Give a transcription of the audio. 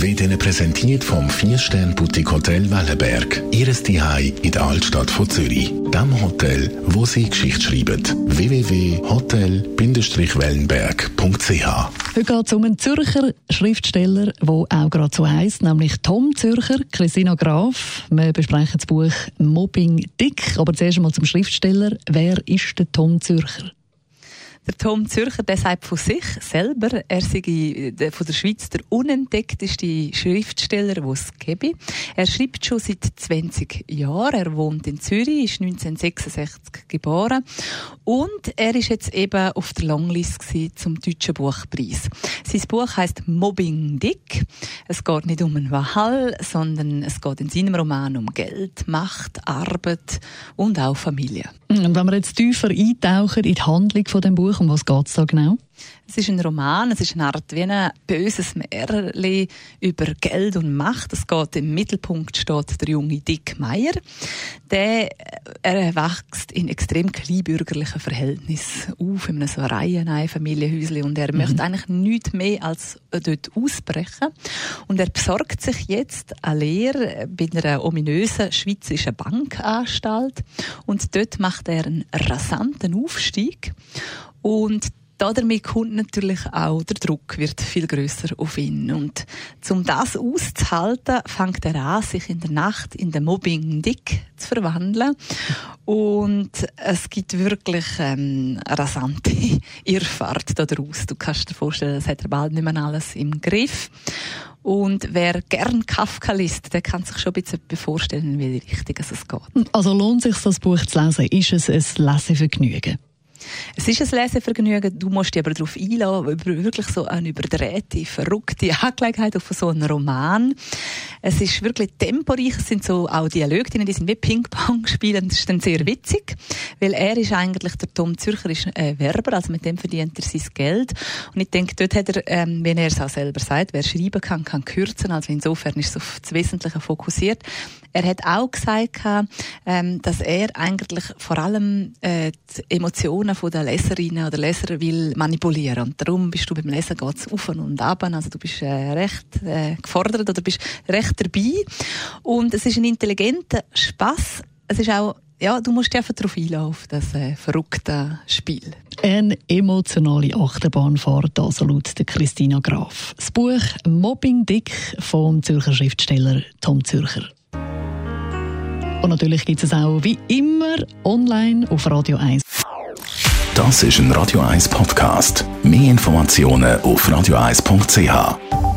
Wird Ihnen präsentiert vom 4-Stern-Boutique Hotel Wellenberg. Ihres Zuhause in der Altstadt von Zürich. Dem Hotel, wo Sie Geschichte schreiben. www.hotel-wellenberg.ch Heute geht es um einen Zürcher Schriftsteller, der auch gerade so heisst, nämlich Tom Zürcher, Christina Graf. Wir besprechen das Buch Mobbing Dick. Aber zuerst einmal zum Schriftsteller. Wer ist der Tom Zürcher? Der Tom Zürcher der sagt von sich selber, er sei von der Schweiz der unentdeckteste Schriftsteller, den es gäbe. Er schreibt schon seit 20 Jahren. Er wohnt in Zürich, ist 1966 geboren und er ist jetzt eben auf der Longlist zum Deutschen Buchpreis. Sein Buch heißt Mobbing Dick. Es geht nicht um einen Wahal, sondern es geht in seinem Roman um Geld, Macht, Arbeit und auch Familie. Und wenn wir jetzt tiefer eintauchen in die Handlung von dem Buch, um was geht es da genau? Es ist ein Roman, es ist eine Art wie ein böses Märchen über Geld und Macht. Es geht im Mittelpunkt steht der junge Dick Meier. Der er erwächst in extrem kleinbürgerlichen Verhältnissen auf, in einem so Reihenei-Familienhäuschen und er mhm. möchte eigentlich nichts mehr als dort ausbrechen. Und er besorgt sich jetzt eine Lehre bei einer ominösen schweizerischen Bankanstalt und dort macht er einen rasanten Aufstieg und damit kommt natürlich auch der Druck wird viel größer auf ihn und um das auszuhalten, fängt er an, sich in der Nacht in den Mobbing Dick zu verwandeln und es gibt wirklich ähm, eine rasante Irrfahrt daraus. Du kannst dir vorstellen, das hat er bald nicht mehr alles im Griff. Und wer gern Kafka liest, der kann sich schon ein bisschen vorstellen, wie richtig es geht. Also lohnt sich das Buch zu lesen? Ist es ein Lesevergnügen? Es ist ein Lesevergnügen, du musst dich aber darauf einlassen, über wirklich so eine überdrehte, verrückte Angelegenheit auf so einen Roman. Es ist wirklich temporeich, es sind so auch Dialoge drin, die sind wie Ping-Pong spielen, das ist dann sehr witzig, weil er ist eigentlich, der Tom Zürcher ist äh, Werber, also mit dem verdient er sein Geld und ich denke, dort hat er, ähm, wenn er es auch selber sagt, wer schreiben kann, kann kürzen, also insofern ist es auf das Wesentliche fokussiert. Er hat auch gesagt, ähm, dass er eigentlich vor allem äh, die Emotionen der Leserinnen oder Leser will manipulieren. Und darum bist du beim Lesen geht's auf und ab. Also du bist äh, recht äh, gefordert oder bist recht dabei. Und es ist ein intelligenter Spaß. Es ist auch ja, du musst dich einfach darauf einlassen, auf das äh, verrückte Spiel. Eine emotionale Achterbahnfahrt, also laut der Christina Graf. Das Buch Mobbing Dick vom Zürcher Schriftsteller Tom Zürcher. Und natürlich gibt es auch wie immer online auf Radio 1. Das ist ein Radio 1 Podcast. Mehr Informationen auf radio1.ch.